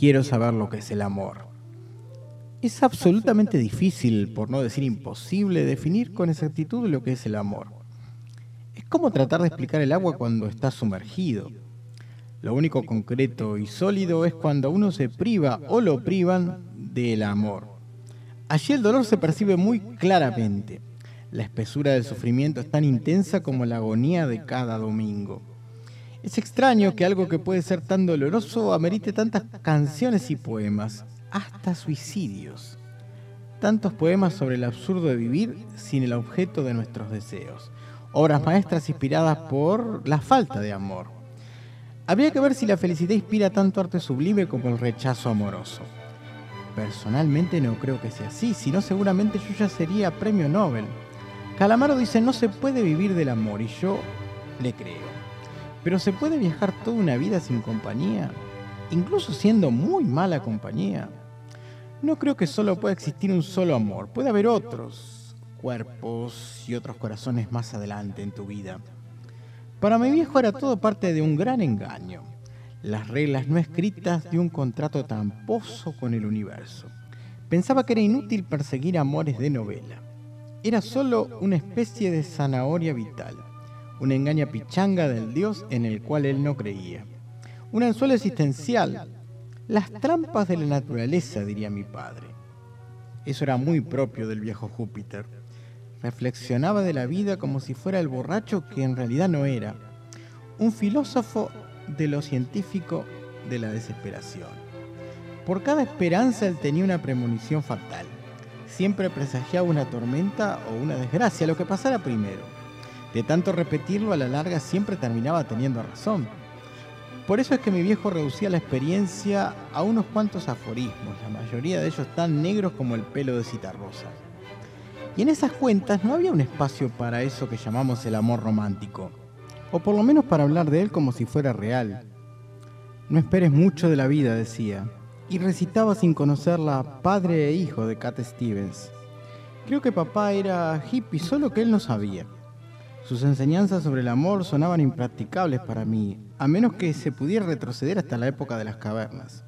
quiero saber lo que es el amor. Es absolutamente difícil, por no decir imposible, definir con exactitud lo que es el amor. Es como tratar de explicar el agua cuando está sumergido. Lo único concreto y sólido es cuando uno se priva o lo privan del amor. Allí el dolor se percibe muy claramente. La espesura del sufrimiento es tan intensa como la agonía de cada domingo. Es extraño que algo que puede ser tan doloroso amerite tantas canciones y poemas, hasta suicidios. Tantos poemas sobre el absurdo de vivir sin el objeto de nuestros deseos. Obras maestras inspiradas por la falta de amor. Habría que ver si la felicidad inspira tanto arte sublime como el rechazo amoroso. Personalmente no creo que sea así, sino seguramente yo ya sería premio Nobel. Calamaro dice no se puede vivir del amor y yo le creo. Pero ¿se puede viajar toda una vida sin compañía? Incluso siendo muy mala compañía. No creo que solo pueda existir un solo amor. Puede haber otros cuerpos y otros corazones más adelante en tu vida. Para mi viejo era todo parte de un gran engaño. Las reglas no escritas de un contrato tramposo con el universo. Pensaba que era inútil perseguir amores de novela. Era solo una especie de zanahoria vital una engaña pichanga del Dios en el cual él no creía. Un anzuelo existencial, las trampas de la naturaleza, diría mi padre. Eso era muy propio del viejo Júpiter. Reflexionaba de la vida como si fuera el borracho que en realidad no era, un filósofo de lo científico de la desesperación. Por cada esperanza él tenía una premonición fatal. Siempre presagiaba una tormenta o una desgracia, lo que pasara primero. De tanto repetirlo a la larga siempre terminaba teniendo razón. Por eso es que mi viejo reducía la experiencia a unos cuantos aforismos, la mayoría de ellos tan negros como el pelo de Citarrosa. Y en esas cuentas no había un espacio para eso que llamamos el amor romántico, o por lo menos para hablar de él como si fuera real. No esperes mucho de la vida, decía, y recitaba sin conocerla Padre e Hijo de Cat Stevens. Creo que papá era hippie, solo que él no sabía. Sus enseñanzas sobre el amor sonaban impracticables para mí, a menos que se pudiera retroceder hasta la época de las cavernas.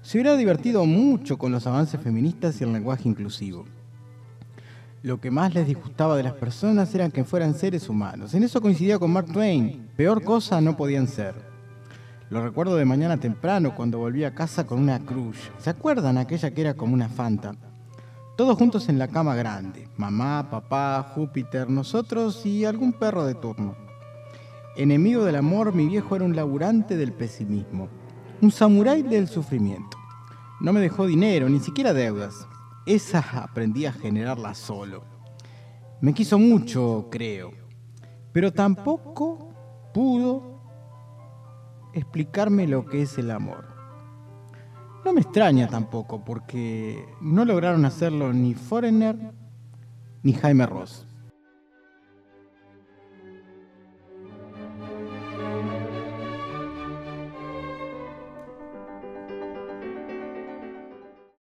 Se hubiera divertido mucho con los avances feministas y el lenguaje inclusivo. Lo que más les disgustaba de las personas era que fueran seres humanos. En eso coincidía con Mark Twain. Peor cosa no podían ser. Lo recuerdo de mañana temprano cuando volví a casa con una cruz. ¿Se acuerdan aquella que era como una fanta? Todos juntos en la cama grande, mamá, papá, Júpiter, nosotros y algún perro de turno. Enemigo del amor, mi viejo era un laburante del pesimismo, un samurái del sufrimiento. No me dejó dinero, ni siquiera deudas. Esa aprendí a generarla solo. Me quiso mucho, creo, pero tampoco pudo explicarme lo que es el amor. No me extraña tampoco, porque no lograron hacerlo ni Foreigner ni Jaime Ross.